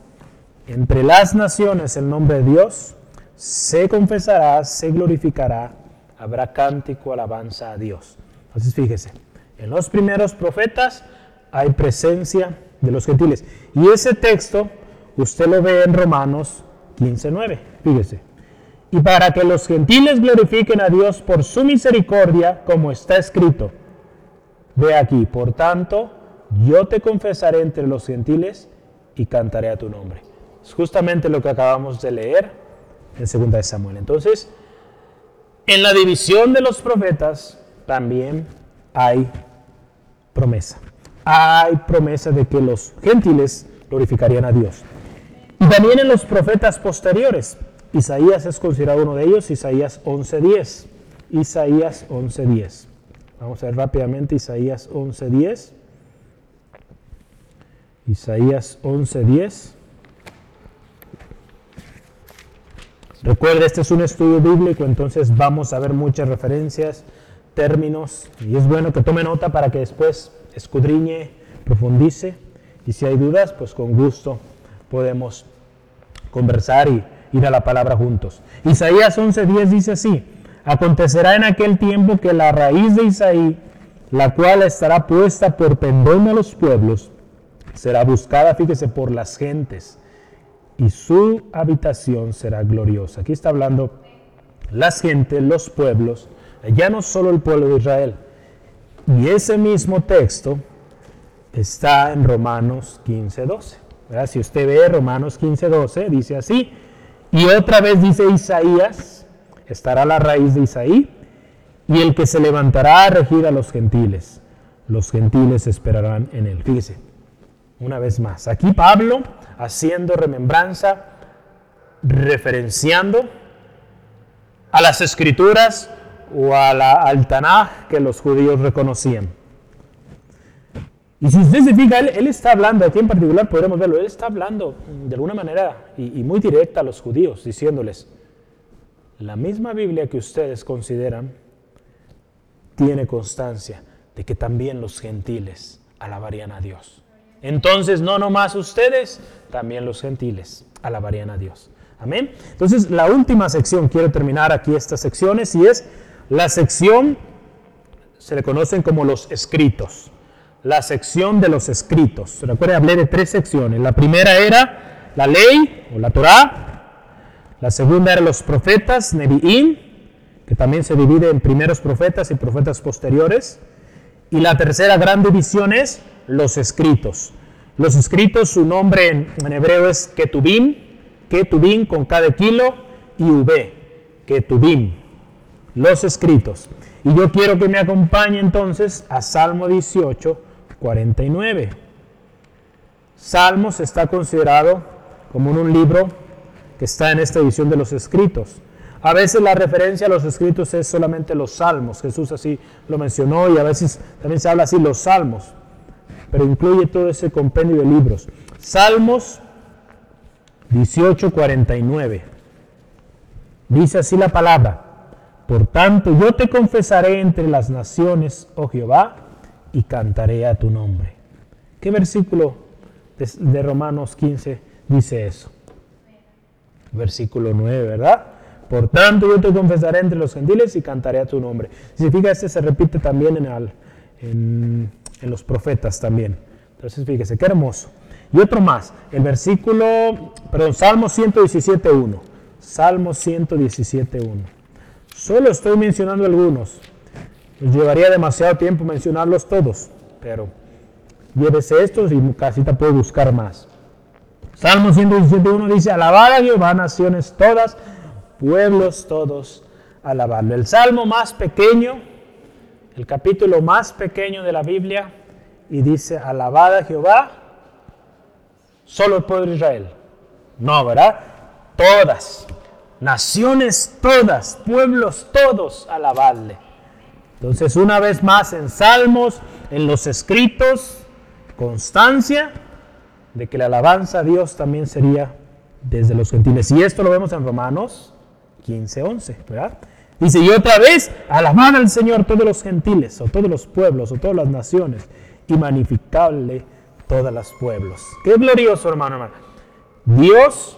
Entre las naciones el nombre de Dios se confesará, se glorificará habrá cántico, alabanza a Dios. Entonces fíjese, en los primeros profetas hay presencia de los gentiles. Y ese texto usted lo ve en Romanos 15.9, fíjese. Y para que los gentiles glorifiquen a Dios por su misericordia, como está escrito. Ve aquí, por tanto, yo te confesaré entre los gentiles y cantaré a tu nombre. Es justamente lo que acabamos de leer en 2 Samuel. Entonces, en la división de los profetas también hay promesa. Hay promesa de que los gentiles glorificarían a Dios. Y también en los profetas posteriores. Isaías es considerado uno de ellos, Isaías 11.10. Isaías 11.10. Vamos a ver rápidamente Isaías 11.10. Isaías 11.10. Recuerde, este es un estudio bíblico, entonces vamos a ver muchas referencias, términos, y es bueno que tome nota para que después escudriñe, profundice, y si hay dudas, pues con gusto podemos conversar y ir a la palabra juntos. Isaías 11:10 dice así, acontecerá en aquel tiempo que la raíz de Isaí, la cual estará puesta por pendón a los pueblos, será buscada, fíjese, por las gentes y su habitación será gloriosa. Aquí está hablando las gentes, los pueblos, ya no solo el pueblo de Israel. Y ese mismo texto está en Romanos 15, 12. Si usted ve Romanos 15, 12, dice así. Y otra vez dice Isaías, estará la raíz de Isaí, y el que se levantará a regir a los gentiles. Los gentiles esperarán en él. Fíjese, una vez más. Aquí Pablo haciendo remembranza, referenciando a las escrituras o a la, al Tanaj que los judíos reconocían. Y si usted se fija, él, está hablando, aquí en particular podremos verlo, él está hablando de alguna manera y, y muy directa a los judíos, diciéndoles, la misma Biblia que ustedes consideran tiene constancia de que también los gentiles alabarían a Dios. Entonces, no nomás ustedes, también los gentiles alabarían a Dios. Amén. Entonces, la última sección, quiero terminar aquí estas secciones, y es la sección, se le conocen como los escritos. La sección de los escritos. Recuerden, hablé de tres secciones. La primera era la ley o la Torah. La segunda era los profetas, Nevi'im, que también se divide en primeros profetas y profetas posteriores. Y la tercera gran división es los escritos. Los escritos, su nombre en, hebreo es Ketubim, Ketubim con cada kilo y V, Ketubim, los escritos. Y yo quiero que me acompañe entonces a Salmo 18, 49. Salmos está considerado como un libro que está en esta edición de los escritos. A veces la referencia a los escritos es solamente los salmos. Jesús así lo mencionó y a veces también se habla así los salmos pero incluye todo ese compendio de libros. Salmos 18:49. Dice así la palabra, por tanto yo te confesaré entre las naciones, oh Jehová, y cantaré a tu nombre. ¿Qué versículo de, Romanos 15 dice eso? Versículo 9, ¿verdad? Por tanto yo te confesaré entre los gentiles y cantaré a tu nombre. Significa este se repite también en, el, en en los profetas también. Entonces fíjese, qué hermoso. Y otro más, el versículo, perdón, Salmo 117.1. Salmo 117.1. Solo estoy mencionando algunos. Nos llevaría demasiado tiempo mencionarlos todos, pero llévese estos y casi te puedo buscar más. Salmo 117.1 dice, alabad a Jehová, naciones todas, pueblos todos, alabadlo. El salmo más pequeño el capítulo más pequeño de la Biblia y dice, alabada Jehová, solo el pueblo de Israel. No, ¿verdad? Todas, naciones todas, pueblos todos, alabadle. Entonces, una vez más en Salmos, en los escritos, constancia de que la alabanza a Dios también sería desde los gentiles. Y esto lo vemos en Romanos 15, 11, ¿verdad? Dice, y otra vez, alabad al Señor todos los gentiles, o todos los pueblos, o todas las naciones, y magnificarle todos los pueblos. Qué glorioso, hermano, hermano. Dios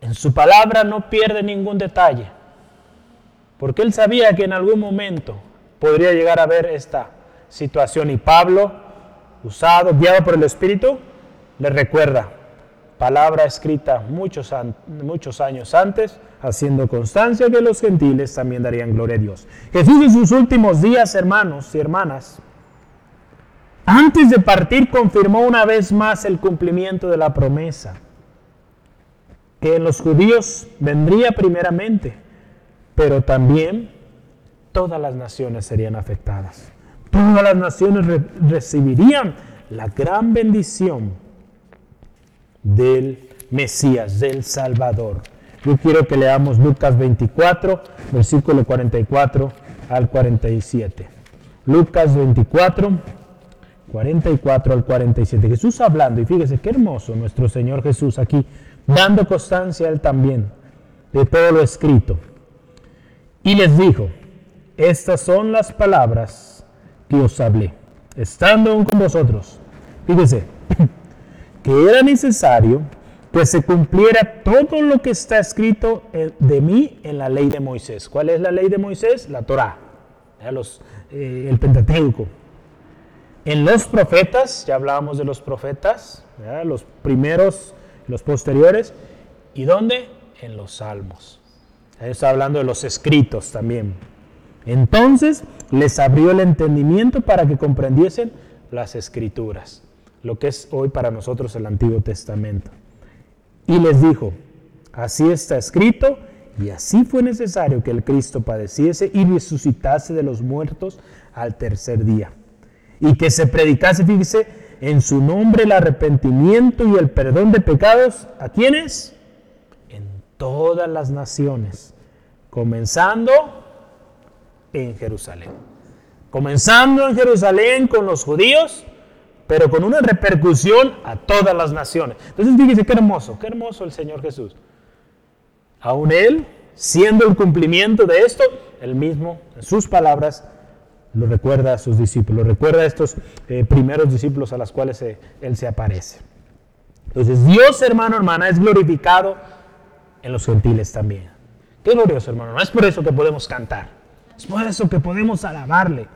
en su palabra no pierde ningún detalle, porque él sabía que en algún momento podría llegar a ver esta situación. Y Pablo, usado, guiado por el Espíritu, le recuerda, palabra escrita muchos, muchos años antes, haciendo constancia que los gentiles también darían gloria a Dios. Jesús en sus últimos días, hermanos y hermanas, antes de partir confirmó una vez más el cumplimiento de la promesa, que en los judíos vendría primeramente, pero también todas las naciones serían afectadas. Todas las naciones recibirían la gran bendición del Mesías, del Salvador. Yo quiero que leamos Lucas 24, versículo 44 al 47. Lucas 24, 44 al 47. Jesús hablando, y fíjese qué hermoso nuestro Señor Jesús aquí, dando constancia a Él también de todo lo escrito. Y les dijo, estas son las palabras que os hablé, estando aún con vosotros. Fíjese, que era necesario pues se cumpliera todo lo que está escrito de mí en la ley de Moisés. ¿Cuál es la ley de Moisés? La los, eh, el Pentateuco. En los profetas, ya hablábamos de los profetas, los primeros, los posteriores, ¿y dónde? En los salmos. está hablando de los escritos también. Entonces les abrió el entendimiento para que comprendiesen las escrituras lo que es hoy para nosotros el Antiguo Testamento. Y les dijo, así está escrito, y así fue necesario que el Cristo padeciese y resucitase de los muertos al tercer día. Y que se predicase, fíjese, en su nombre el arrepentimiento y el perdón de pecados. ¿A quiénes? En todas las naciones, comenzando en Jerusalén. Comenzando en Jerusalén con los judíos, pero con una repercusión a todas las naciones. Entonces fíjese qué hermoso, qué hermoso el Señor Jesús. Aún Él, siendo el cumplimiento de esto, Él mismo, en sus palabras, lo recuerda a sus discípulos, recuerda a estos eh, primeros discípulos a los cuales Él se aparece. Entonces Dios, hermano, hermana, es glorificado en los gentiles también. Qué glorioso, hermano. No es por eso que podemos cantar. Es por eso que podemos alabarle.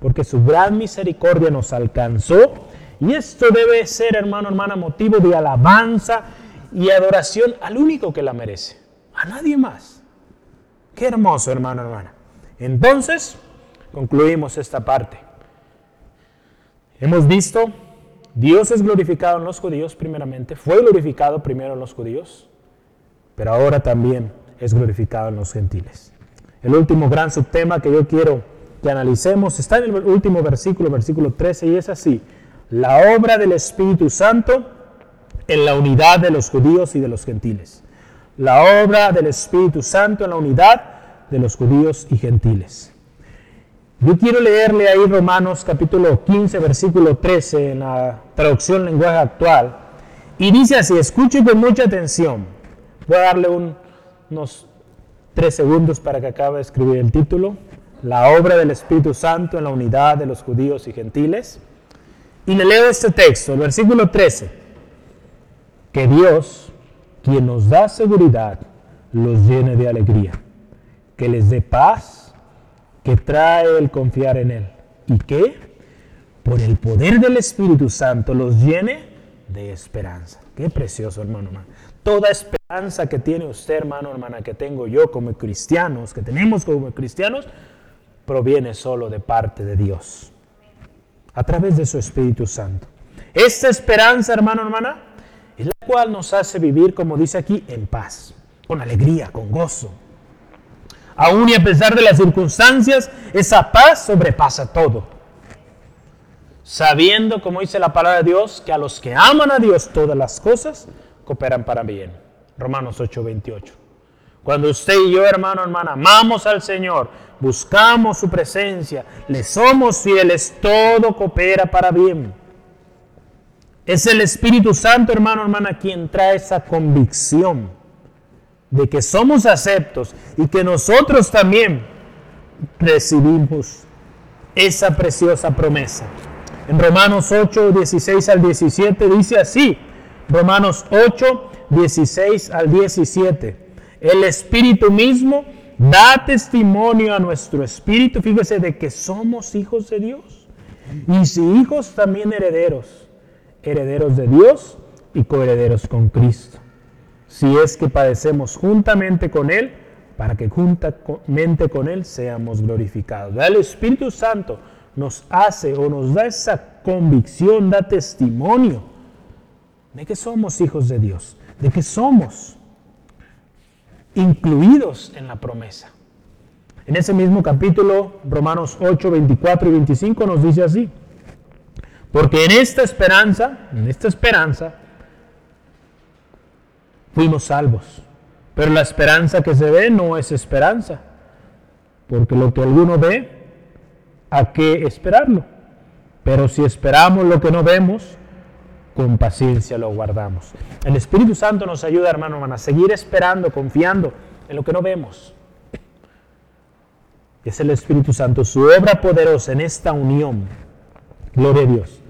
Porque su gran misericordia nos alcanzó. Y esto debe ser, hermano, hermana, motivo de alabanza y adoración al único que la merece. A nadie más. Qué hermoso, hermano, hermana. Entonces, concluimos esta parte. Hemos visto, Dios es glorificado en los judíos primeramente, fue glorificado primero en los judíos, pero ahora también es glorificado en los gentiles. El último gran subtema que yo quiero que analicemos está en el último versículo, versículo 13, y es así. La obra del Espíritu Santo en la unidad de los judíos y de los gentiles. La obra del Espíritu Santo en la unidad de los judíos y gentiles. Yo quiero leerle ahí Romanos capítulo 15, versículo 13 en la traducción lenguaje actual. Y dice así, escuche con mucha atención. Voy a darle unos tres segundos para que acabe de escribir el título. La obra del Espíritu Santo en la unidad de los judíos y gentiles. Y le leo este texto, el versículo 13. Que Dios, quien nos da seguridad, los llene de alegría. Que les dé paz que trae el confiar en Él. ¿Y qué? Por el poder del Espíritu Santo los llene de esperanza. Qué precioso, hermano, hermano. Toda esperanza que tiene usted, hermano, hermana, que tengo yo como cristianos, que tenemos como cristianos, proviene solo de parte de Dios, a través de su Espíritu Santo. Esta esperanza, hermano, hermana, es la cual nos hace vivir, como dice aquí, en paz, con alegría, con gozo, Aún y a pesar de las circunstancias, esa paz sobrepasa todo. Sabiendo, como dice la palabra de Dios, que a los que aman a Dios todas las cosas cooperan para bien. Romanos 8:28. Cuando usted y yo, hermano, hermana, amamos al Señor, buscamos su presencia, le somos fieles, todo coopera para bien. Es el Espíritu Santo, hermano, hermana, quien trae esa convicción de que somos aceptos y que nosotros también recibimos esa preciosa promesa. En Romanos 8, 16 al 17 dice así, Romanos 8, 16 al 17, el Espíritu mismo da testimonio a nuestro espíritu, fíjese, de que somos hijos de Dios. Y si hijos, también herederos, herederos de Dios y coherederos con Cristo si es que padecemos juntamente con Él, para que juntamente con Él seamos glorificados. El Espíritu Santo nos hace o nos da esa convicción, da testimonio de que somos hijos de Dios, de que somos incluidos en la promesa. En ese mismo capítulo, Romanos 8, 24 y 25 nos dice así, porque en esta esperanza, en esta esperanza, fuimos salvos. Pero la esperanza que se ve no es esperanza, porque lo que alguno ve, ¿a qué esperarlo? Pero si esperamos lo que no vemos, con paciencia lo guardamos. El Espíritu Santo nos ayuda, hermano, hermana, a seguir esperando, confiando en lo que no vemos. Es el Espíritu Santo, su obra poderosa en esta unión. Gloria a Dios.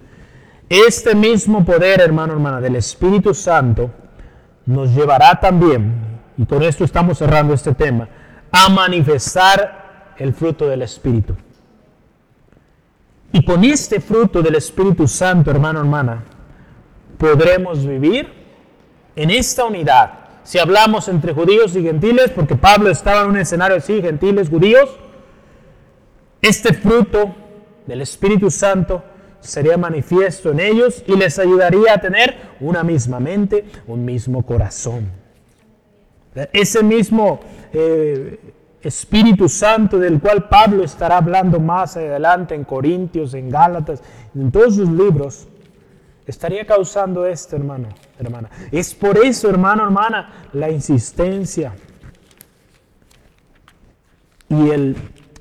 Este mismo poder, hermano, hermana, del Espíritu Santo nos llevará también, y con esto estamos cerrando este tema, a manifestar el fruto del Espíritu. Y con este fruto del Espíritu Santo, hermano, hermana, podremos vivir en esta unidad. Si hablamos entre judíos y gentiles, porque Pablo estaba en un escenario así, gentiles, judíos, este fruto del Espíritu Santo sería manifiesto en ellos y les ayudaría a tener una misma mente, un mismo corazón. Ese mismo eh, Espíritu Santo del cual Pablo estará hablando más adelante en Corintios, en Gálatas, en todos sus libros, estaría causando esto, hermano, hermana. Es por eso, hermano, hermana, la insistencia y el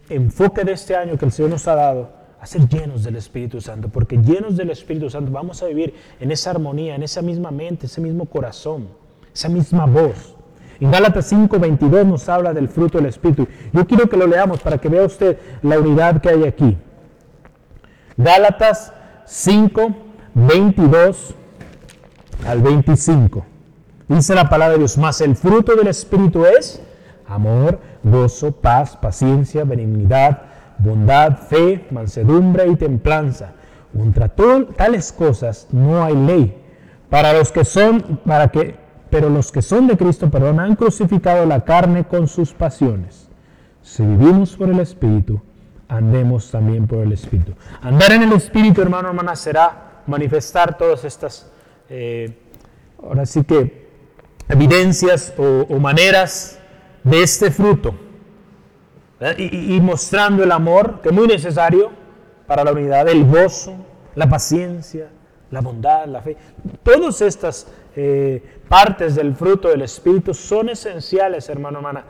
enfoque de este año que el Señor nos ha dado a ser llenos del Espíritu Santo, porque llenos del Espíritu Santo vamos a vivir en esa armonía, en esa misma mente, ese mismo corazón, esa misma voz. En Gálatas 5:22 nos habla del fruto del Espíritu. Yo quiero que lo leamos para que vea usted la unidad que hay aquí. Gálatas 5, 22 al 25. Dice la palabra de Dios, más el fruto del Espíritu es amor, gozo, paz, paciencia, benignidad, bondad, fe, mansedumbre y templanza. Contra tales cosas no hay ley. Para los que son, para que, pero los que son de Cristo, perdón, han crucificado la carne con sus pasiones. Si vivimos por el Espíritu, andemos también por el Espíritu. Andar en el Espíritu, hermano, hermana, será manifestar todas estas, eh, ahora sí que, evidencias o, maneras de este fruto y, mostrando el amor, que es muy necesario para la unidad, el gozo, la paciencia, la bondad, la fe. Todas estas eh, partes del fruto del Espíritu son esenciales, hermano, hermana,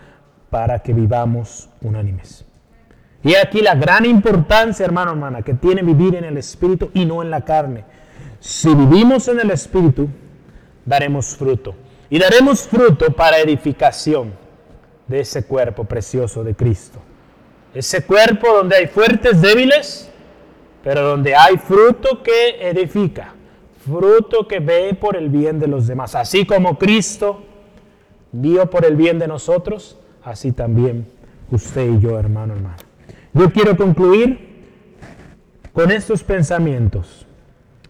para que vivamos unánimes. Y aquí la gran importancia, hermano, hermana, que tiene vivir en el Espíritu y no en la carne. Si vivimos en el Espíritu, daremos fruto. Y daremos fruto para edificación de ese cuerpo precioso de Cristo. Ese cuerpo donde hay fuertes débiles, pero donde hay fruto que edifica, fruto que ve por el bien de los demás. Así como Cristo vio por el bien de nosotros, así también usted y yo, hermano, hermano. Yo quiero concluir con estos pensamientos.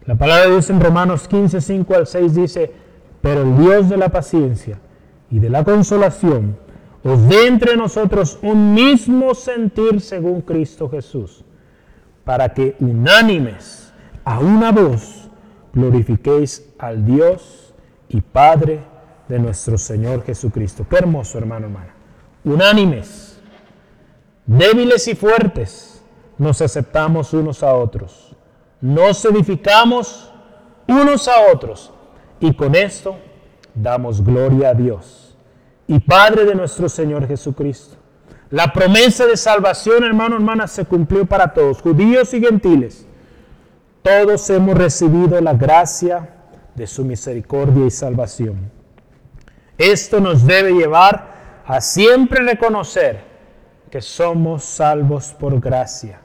La palabra de Dios en Romanos 15, 5 al 6 dice, pero el Dios de la paciencia y de la consolación, os dé entre nosotros un mismo sentir según Cristo Jesús, para que unánimes a una voz glorifiquéis al Dios y Padre de nuestro Señor Jesucristo. Qué hermoso, hermano, hermana. Unánimes, débiles y fuertes, nos aceptamos unos a otros. Nos edificamos unos a otros. Y con esto damos gloria a Dios y Padre de nuestro Señor Jesucristo. La promesa de salvación, hermano, hermana, se cumplió para todos, judíos y gentiles. Todos hemos recibido la gracia de su misericordia y salvación. Esto nos debe llevar a siempre reconocer que somos salvos por gracia.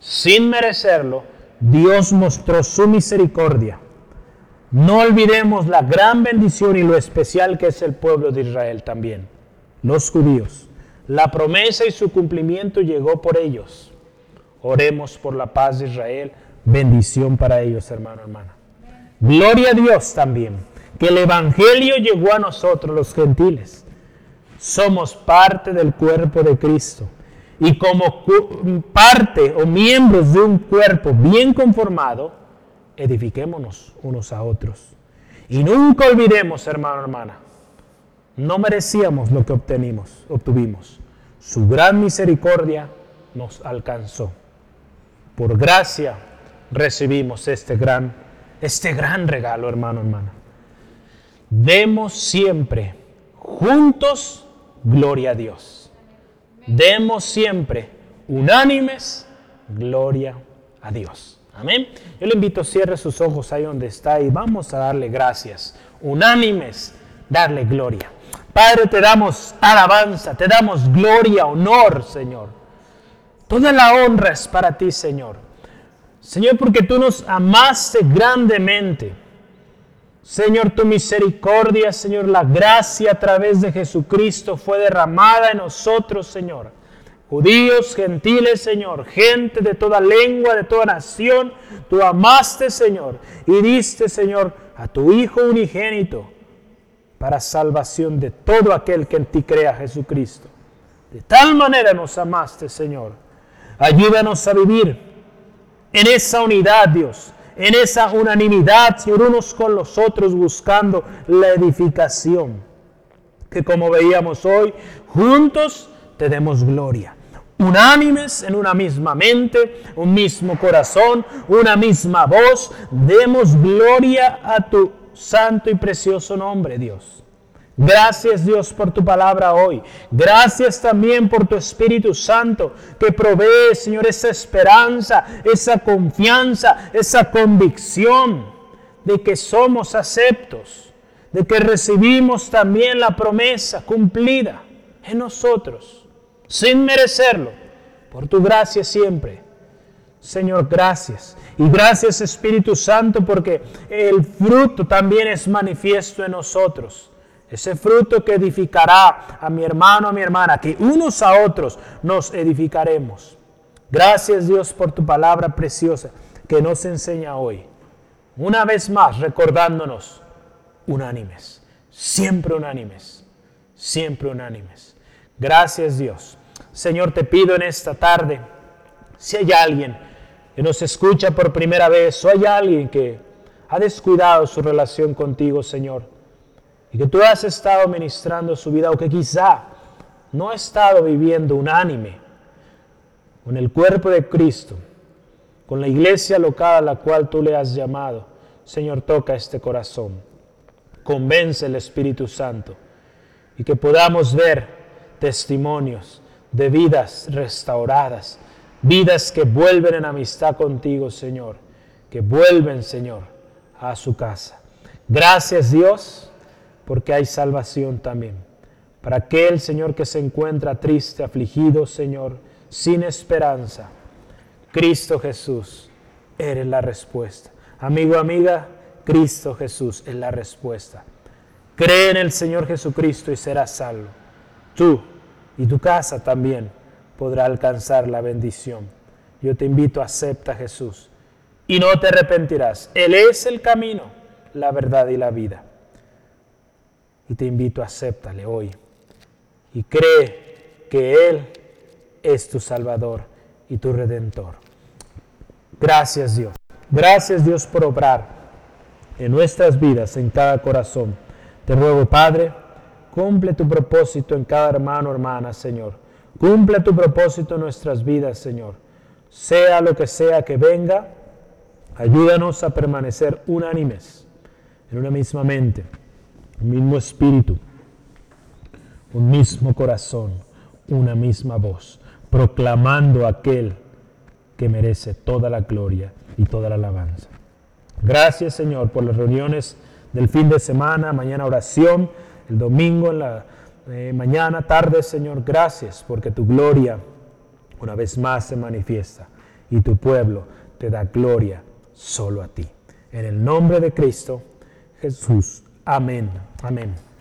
Sin merecerlo, Dios mostró su misericordia no olvidemos la gran bendición y lo especial que es el pueblo de Israel también, los judíos. La promesa y su cumplimiento llegó por ellos. Oremos por la paz de Israel. Bendición para ellos, hermano, hermana. Gloria a Dios también, que el Evangelio llegó a nosotros los gentiles. Somos parte del cuerpo de Cristo. Y como parte o miembros de un cuerpo bien conformado, edifiquémonos unos a otros. Y nunca olvidemos, hermano, hermana, no merecíamos lo que obtenimos, obtuvimos. Su gran misericordia nos alcanzó. Por gracia recibimos este gran, este gran regalo, hermano, hermana. Demos siempre juntos gloria a Dios. Demos siempre unánimes gloria a Dios. Amén. Yo le invito, cierre sus ojos ahí donde está y vamos a darle gracias. Unánimes, darle gloria. Padre, te damos alabanza, te damos gloria, honor, Señor. Toda la honra es para ti, Señor. Señor, porque tú nos amaste grandemente. Señor, tu misericordia, Señor, la gracia a través de Jesucristo fue derramada en nosotros, Señor judíos, gentiles, Señor, gente de toda lengua, de toda nación, tú amaste, Señor, y diste, Señor, a tu Hijo unigénito para salvación de todo aquel que en ti crea, Jesucristo. De tal manera nos amaste, Señor. Ayúdanos a vivir en esa unidad, Dios, en esa unanimidad, unos con los otros, buscando la edificación. Que como veíamos hoy, juntos te demos gloria. Unánimes en una misma mente, un mismo corazón, una misma voz, demos gloria a tu santo y precioso nombre, Dios. Gracias Dios por tu palabra hoy. Gracias también por tu Espíritu Santo que provee, Señor, esa esperanza, esa confianza, esa convicción de que somos aceptos, de que recibimos también la promesa cumplida en nosotros, sin merecerlo, por tu gracia siempre. Señor, gracias. Y gracias Espíritu Santo porque el fruto también es manifiesto en nosotros ese fruto que edificará a mi hermano, a mi hermana, que unos a otros nos edificaremos. Gracias Dios por tu palabra preciosa que nos enseña hoy. Una vez más recordándonos, unánimes, siempre unánimes, siempre unánimes. Gracias Dios. Señor, te pido en esta tarde, si hay alguien que nos escucha por primera vez o hay alguien que ha descuidado su relación contigo, Señor, y que tú has estado ministrando su vida o que quizá no ha estado viviendo unánime con el cuerpo de Cristo, con la iglesia local a la cual tú le has llamado, Señor, toca este corazón, convence el Espíritu Santo y que podamos ver testimonios de vidas restauradas, vidas que vuelven en amistad contigo, Señor, que vuelven, Señor, a su casa. Gracias Dios porque hay salvación también. Para aquel, Señor, que se encuentra triste, afligido, Señor, sin esperanza, Cristo Jesús, eres la respuesta. Amigo, amiga, Cristo Jesús es la respuesta. Cree en el Señor Jesucristo y serás salvo. Tú y tu casa también podrá alcanzar la bendición. Yo te invito, acepta a Jesús y no te arrepentirás. Él es el camino, la verdad y la vida y te invito, acéptale hoy y cree que Él es tu Salvador y tu Redentor. Gracias Dios. Gracias Dios por obrar en nuestras vidas, en cada corazón. Te ruego, Padre, cumple tu propósito en cada hermano, hermana, Señor. Cumple tu propósito en nuestras vidas, Señor. Sea lo que sea que venga, ayúdanos a permanecer unánimes, en una misma mente un mismo espíritu, un mismo corazón, una misma voz, proclamando a aquel que merece toda la gloria y toda la alabanza. Gracias Señor por las reuniones del fin de semana, mañana oración, el domingo en la eh, mañana, tarde Señor, gracias porque tu gloria una vez más se manifiesta y tu pueblo te da gloria solo a ti. En el nombre de Cristo Jesús. Amén. Amén.